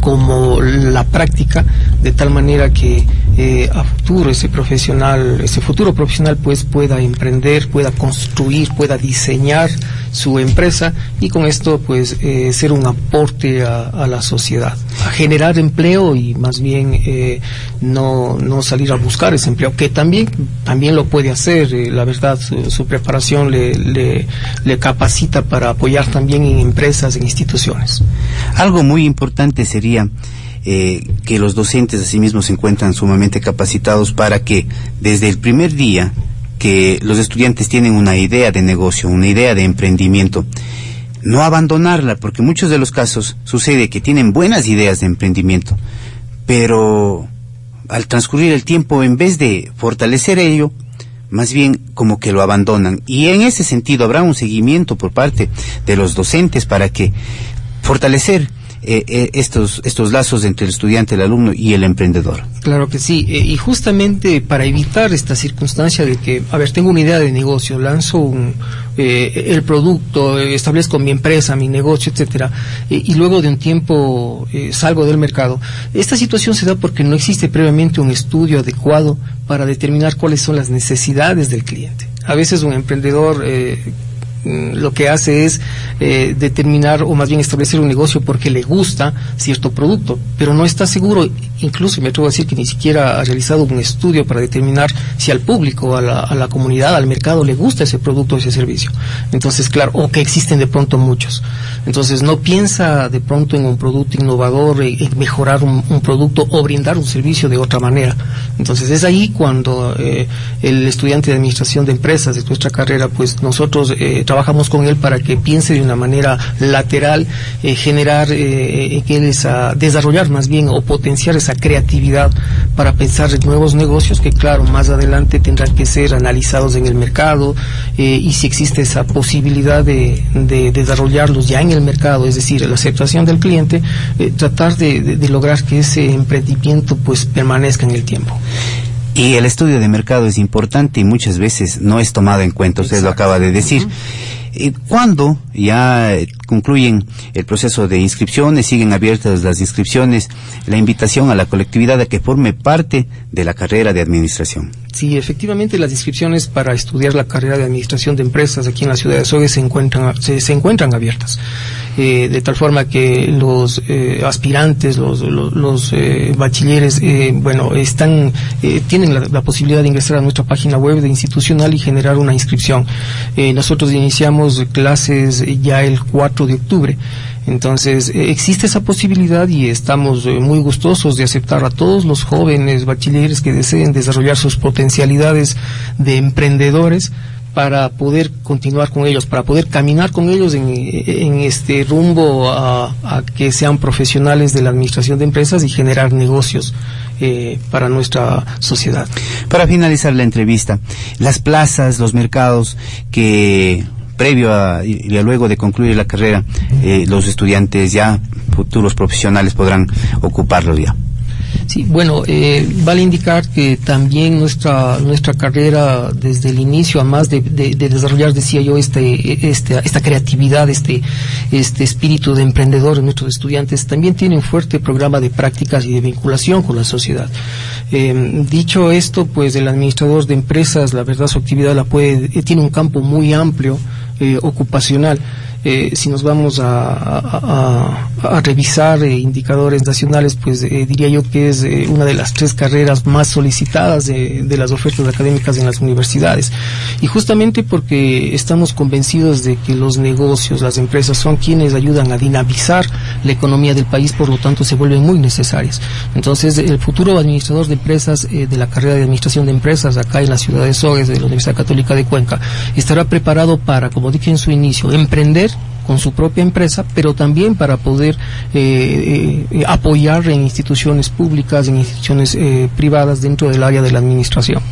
como la práctica, de tal manera que eh, a futuro ese profesional, ese futuro profesional pues pueda emprender, pueda construir, pueda diseñar su empresa y con esto pues eh, ser un aporte a, la sociedad, a generar empleo y más bien eh, no, no salir a buscar ese empleo, que también, también lo puede hacer, la verdad su, preparación le, le, le capacita para apoyar también en empresas, en instituciones.
Algo muy importante sería eh, que los docentes asimismo se encuentran sumamente capacitados para que desde el primer día que los estudiantes tienen una idea de negocio, una idea de emprendimiento, no abandonarla, porque muchos de los casos sucede que tienen buenas ideas de emprendimiento, pero al transcurrir el tiempo, en vez de fortalecer ello, más bien como que lo abandonan. Y en ese sentido habrá un seguimiento por parte de los docentes para que fortalecer eh, eh, estos, estos lazos entre el estudiante, el alumno y el emprendedor.
Claro que sí, eh, y justamente para evitar esta circunstancia de que, a ver, tengo una idea de negocio, lanzo un, el producto, establezco mi empresa, mi negocio, etcétera, y luego de un tiempo salgo del mercado. Esta situación se da porque no existe previamente un estudio adecuado para determinar cuáles son las necesidades del cliente. A veces un emprendedor lo que hace es eh, determinar o más bien establecer un negocio porque le gusta cierto producto, pero no está seguro, incluso me atrevo a decir que ni siquiera ha realizado un estudio para determinar si al público, a la, a la comunidad, al mercado le gusta ese producto o ese servicio. Entonces, claro, o que existen de pronto muchos. Entonces, no piensa de pronto en un producto innovador, en, mejorar un, producto o brindar un servicio de otra manera. Entonces, es ahí cuando eh, el estudiante de administración de empresas de nuestra carrera, pues nosotros eh, trabajamos con él para que piense de una manera lateral, eh, generar, eh, que desarrollar más bien o potenciar esa creatividad para pensar en nuevos negocios que claro, más adelante tendrán que ser analizados en el mercado eh, y si existe esa posibilidad de, desarrollarlos ya en el mercado, es decir, la aceptación del cliente, tratar de, lograr que ese emprendimiento pues permanezca en el tiempo.
Y el estudio de mercado es importante y muchas veces no es tomado en cuenta, usted lo acaba de decir. Y cuando ya concluyen el proceso de inscripciones, siguen abiertas las inscripciones, la invitación a la colectividad a que forme parte de la carrera de administración.
Sí, efectivamente las inscripciones para estudiar la carrera de administración de empresas aquí en la ciudad de Azogue se encuentran, se, encuentran abiertas. Eh, de tal forma que los eh, aspirantes, los, eh, bachilleres, bueno, están, tienen la, posibilidad de ingresar a nuestra página web de institucional y generar una inscripción. nosotros iniciamos clases ya el 4 de octubre. Entonces, existe esa posibilidad y estamos muy gustosos de aceptar a todos los jóvenes bachilleres que deseen desarrollar sus potencialidades de emprendedores para poder continuar con ellos, para poder caminar con ellos en, este rumbo a, que sean profesionales de la administración de empresas y generar negocios eh, para nuestra sociedad.
Para finalizar la entrevista, las plazas, los mercados que previo a, y, luego de concluir la carrera, eh, los estudiantes ya, futuros profesionales, podrán ocuparlos ya.
Sí, bueno, eh, vale indicar que también nuestra nuestra carrera desde el inicio, además de, de, desarrollar, decía yo, este, este, esta creatividad, este, este espíritu de emprendedor en nuestros estudiantes, también tiene un fuerte programa de prácticas y de vinculación con la sociedad. Eh, dicho esto, pues el administrador de empresas, la verdad, su actividad la puede, tiene un campo muy amplio eh, ocupacional Eh, si nos vamos a, revisar eh, indicadores nacionales, pues eh, diría yo que es una de las tres carreras más solicitadas de, las ofertas académicas en las universidades. Y justamente porque estamos convencidos de que los negocios, las empresas son quienes ayudan a dinamizar la economía del país, por lo tanto se vuelven muy necesarias. Entonces, el futuro administrador de empresas de la carrera de administración de empresas acá en la ciudad de Sogues, de la Universidad Católica de Cuenca, estará preparado para, como dije en su inicio, emprender con su propia empresa, pero también para poder eh, eh, apoyar en instituciones públicas, en instituciones eh, privadas dentro del área de la administración.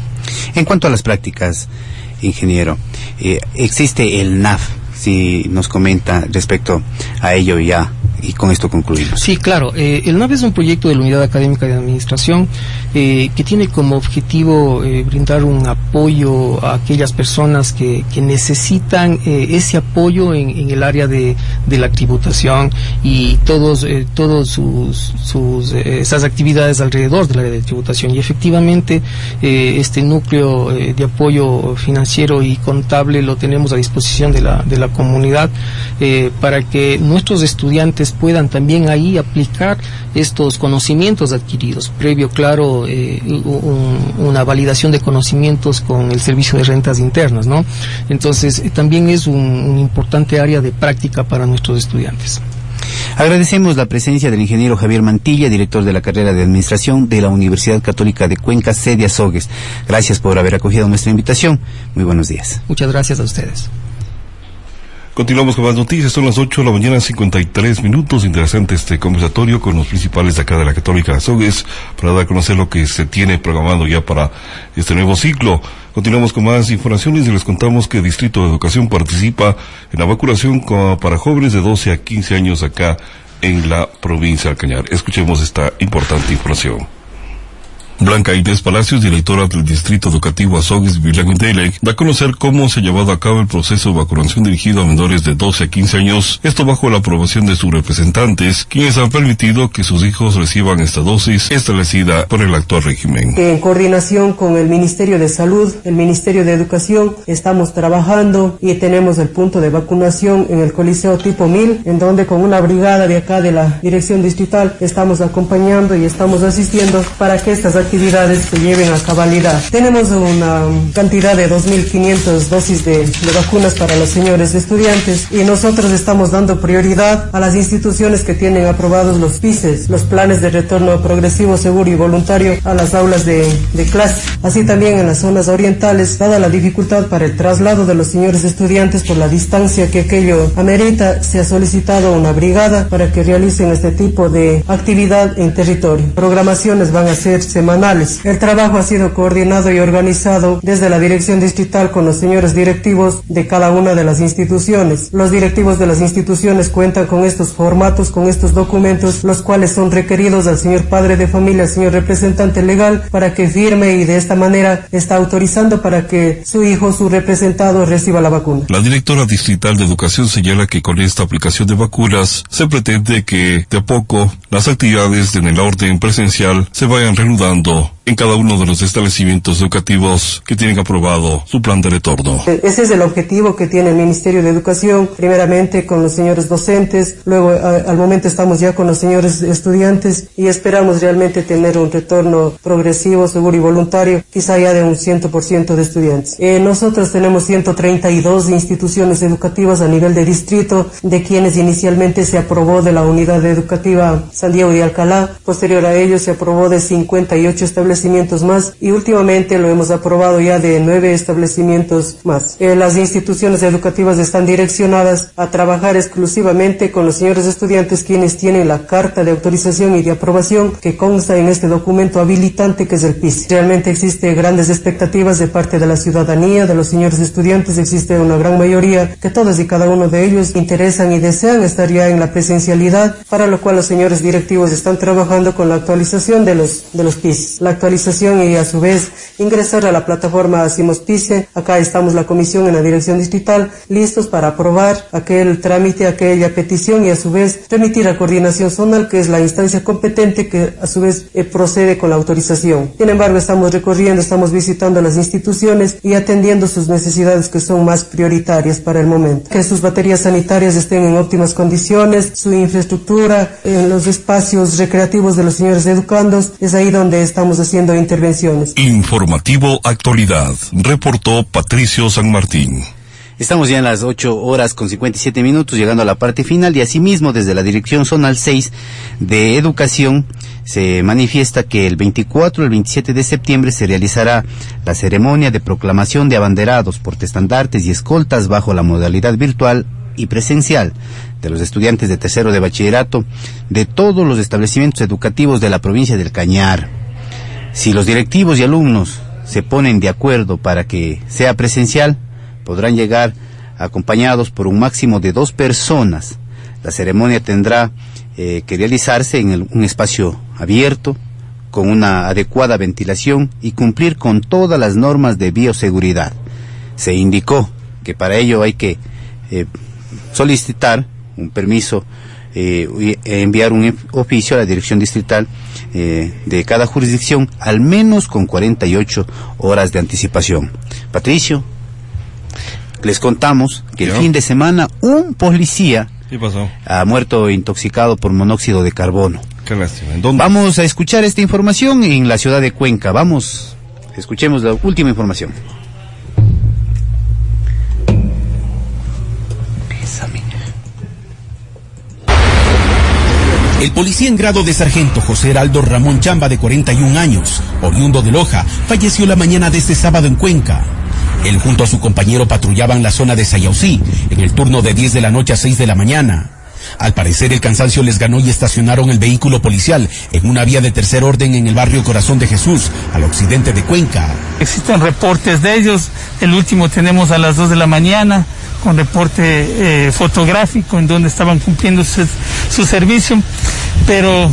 En cuanto a las prácticas, ingeniero, existe el NAF, si nos comenta respecto a ello ya y con esto concluimos.
Sí, claro. Eh, el NAV es un proyecto de la Unidad Académica de Administración eh, que tiene como objetivo eh, brindar un apoyo a aquellas personas que, que necesitan ese apoyo en, el área de, de, la tributación y todos, todos sus, sus esas actividades alrededor del área de tributación. Y efectivamente este núcleo de apoyo financiero y contable lo tenemos a disposición de la, de la comunidad para que nuestros estudiantes puedan también ahí aplicar estos conocimientos adquiridos, previo, claro, eh, una validación de conocimientos con el servicio de rentas internas, ¿no? Entonces, eh, también es un, un importante área de práctica para nuestros estudiantes.
Agradecemos la presencia del ingeniero Javier Mantilla, director de la carrera de Administración de la Universidad Católica de Cuenca, sede Azogues. Gracias por haber acogido nuestra invitación. Muy buenos días.
Muchas gracias a ustedes.
Continuamos con más noticias, son las 8 de la mañana, 53 minutos. Interesante este conversatorio con los principales de acá de la Católica Azogues para dar a conocer lo que se tiene programado ya para este nuevo ciclo. Continuamos con más informaciones y les contamos que el Distrito de Educación participa en la vacunación para jóvenes de 12 a 15 años acá en la provincia de Cañar. Escuchemos esta importante información. Blanca Inés Palacios, directora del Distrito Educativo Azogues Villaguindele, da a conocer cómo se ha llevado a cabo el proceso de vacunación dirigido a menores de 12 a 15 años, esto bajo la aprobación de sus representantes, quienes han permitido que sus hijos reciban esta dosis establecida por el actual régimen.
En coordinación con el Ministerio de Salud, el Ministerio de Educación, estamos trabajando y tenemos el punto de vacunación en el Coliseo tipo 1000, en donde con una brigada de acá de la Dirección Distrital estamos acompañando y estamos asistiendo para que estas se lleven a cabalidad. Tenemos una cantidad de 2.500 dosis de, vacunas para los señores estudiantes y nosotros estamos dando prioridad a las instituciones que tienen aprobados los PICES, los planes de retorno progresivo, seguro y voluntario a las aulas de, de clase. Así también en las zonas orientales, dada la dificultad para el traslado de los señores estudiantes por la distancia que aquello amerita, se ha solicitado una brigada para que realicen este tipo de actividad en territorio. Programaciones van a ser semanales el trabajo ha sido coordinado y organizado desde la dirección distrital con los señores directivos de cada una de las instituciones. Los directivos de las instituciones cuentan con estos formatos, con estos documentos, los cuales son requeridos al señor padre de familia, al señor representante legal, para que firme y de esta manera está autorizando para que su hijo, su representado, reciba la vacuna.
La directora distrital de educación señala que con esta aplicación de vacunas se pretende que de a poco las actividades en el orden presencial se vayan reanudando mundo en cada uno de los establecimientos educativos que tienen aprobado su plan de retorno.
Ese es el objetivo que tiene el Ministerio de Educación, primeramente con los señores docentes, luego al momento estamos ya con los señores estudiantes y esperamos realmente tener un retorno progresivo, seguro y voluntario, quizá ya de un 100% de estudiantes. Eh, nosotros tenemos 132 instituciones educativas a nivel de distrito, de quienes inicialmente se aprobó de la unidad educativa San Diego y Alcalá, posterior a ello se aprobó de 58 establecimientos más y últimamente lo hemos aprobado ya de nueve establecimientos más. Eh, las instituciones educativas están direccionadas a trabajar exclusivamente con los señores estudiantes quienes tienen la carta de autorización y de aprobación que consta en este documento habilitante que es el PIS. Realmente existe grandes expectativas de parte de la ciudadanía, de los señores estudiantes, existe una gran mayoría que todos y cada uno de ellos interesan y desean estar ya en la presencialidad, para lo cual los señores directivos están trabajando con la actualización de los, de los PIS. La actualización y a su vez ingresar a la plataforma Simospice. Acá estamos la comisión en la dirección distrital listos para aprobar aquel trámite, aquella petición y a su vez remitir a coordinación zonal que es la instancia competente que a su vez eh, procede con la autorización. Sin embargo, estamos recorriendo, estamos visitando las instituciones y atendiendo sus necesidades que son más prioritarias para el momento. Que sus baterías sanitarias estén en óptimas condiciones, su infraestructura, en los espacios recreativos de los señores educandos, es ahí donde estamos haciendo intervenciones.
Informativo Actualidad, reportó Patricio San Martín.
Estamos ya en las 8 horas con 57 minutos, llegando a la parte final, y asimismo, desde la Dirección Zonal 6 de Educación, se manifiesta que el 24 y el 27 de septiembre se realizará la ceremonia de proclamación de abanderados, portestandartes y escoltas bajo la modalidad virtual y presencial de los estudiantes de tercero de bachillerato de todos los establecimientos educativos de la provincia del Cañar. Si los directivos y alumnos se ponen de acuerdo para que sea presencial, podrán llegar acompañados por un máximo de dos personas. La ceremonia tendrá eh, que realizarse en un espacio abierto, con una adecuada ventilación y cumplir con todas las normas de bioseguridad. Se indicó que para ello hay que eh, solicitar un permiso, eh, enviar un oficio a la dirección distrital de cada jurisdicción, al menos con 48 horas de anticipación. Patricio, les contamos que el fin de semana un policía ha muerto intoxicado por monóxido de carbono.
Qué lástima.
Vamos a escuchar esta información en la ciudad de Cuenca. Vamos, escuchemos la última información.
El policía en grado de sargento José Heraldo Ramón Chamba, de 41 años, oriundo de Loja, falleció la mañana de este sábado en Cuenca. Él junto a su compañero patrullaban la zona de Sayausí en el turno de 10 de la noche a 6 de la mañana. Al parecer el cansancio les ganó y estacionaron el vehículo policial en una vía de tercer orden en el barrio Corazón de Jesús, al occidente de Cuenca.
Existen reportes de ellos, el último tenemos a las 2 de la mañana con reporte eh, fotográfico en donde estaban cumpliendo su, su servicio, pero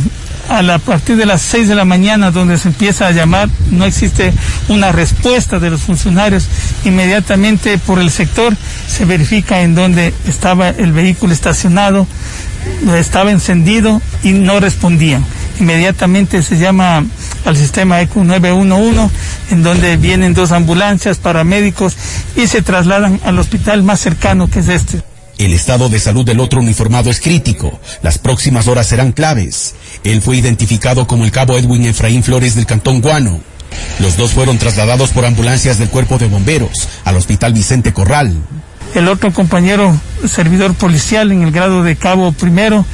a, la, partir de las 6 de la mañana donde se empieza a llamar, no existe una respuesta de los funcionarios. Inmediatamente por el sector se verifica en donde estaba el vehículo estacionado, estaba encendido y no respondían. Inmediatamente se llama al sistema ECU 911, en donde vienen dos ambulancias, paramédicos y se trasladan al hospital más cercano que es este.
El estado de salud del otro uniformado es crítico. Las próximas horas serán claves. Él fue identificado como el cabo Edwin Efraín Flores del Cantón Guano. Los dos fueron trasladados por ambulancias del cuerpo de bomberos al hospital Vicente Corral.
El otro compañero servidor policial en el grado de cabo primero,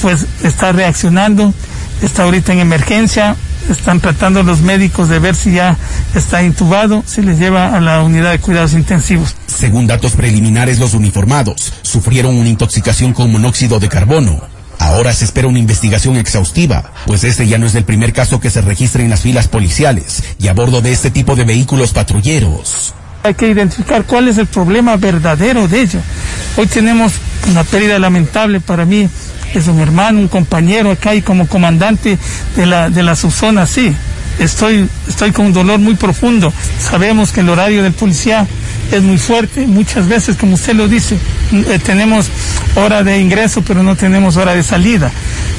pues está reaccionando, está ahorita en emergencia, están tratando los médicos de ver si ya está intubado, se les lleva a la unidad de cuidados intensivos.
Según datos preliminares, los uniformados sufrieron una intoxicación con monóxido de carbono. Ahora se espera una investigación exhaustiva, pues este ya no es el primer caso que se registra en las filas policiales y a bordo de este tipo de vehículos patrulleros.
Hay que identificar cuál es el problema verdadero de ello. Hoy tenemos una pérdida lamentable para mí es un hermano, un compañero acá y como comandante de la, de la subzona, sí. Estoy, estoy con un dolor muy profundo. Sabemos que el horario del policía es muy fuerte. Muchas veces, como usted lo dice, eh, tenemos hora de ingreso, pero no tenemos hora de salida.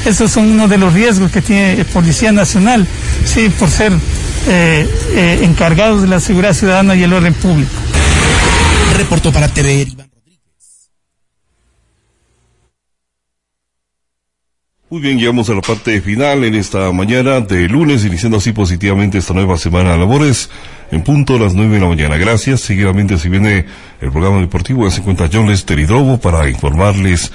Esos son uno de los riesgos que tiene el Policía Nacional, sí, por ser eh, eh, encargados de la seguridad ciudadana y el orden público.
Reporto para TV.
Muy bien, llegamos a la parte final en esta mañana de lunes, iniciando así positivamente esta nueva semana de labores en punto a las nueve de la mañana. Gracias. Seguidamente se viene el programa deportivo. Ya se encuentra John Lester Hidrobo para informarles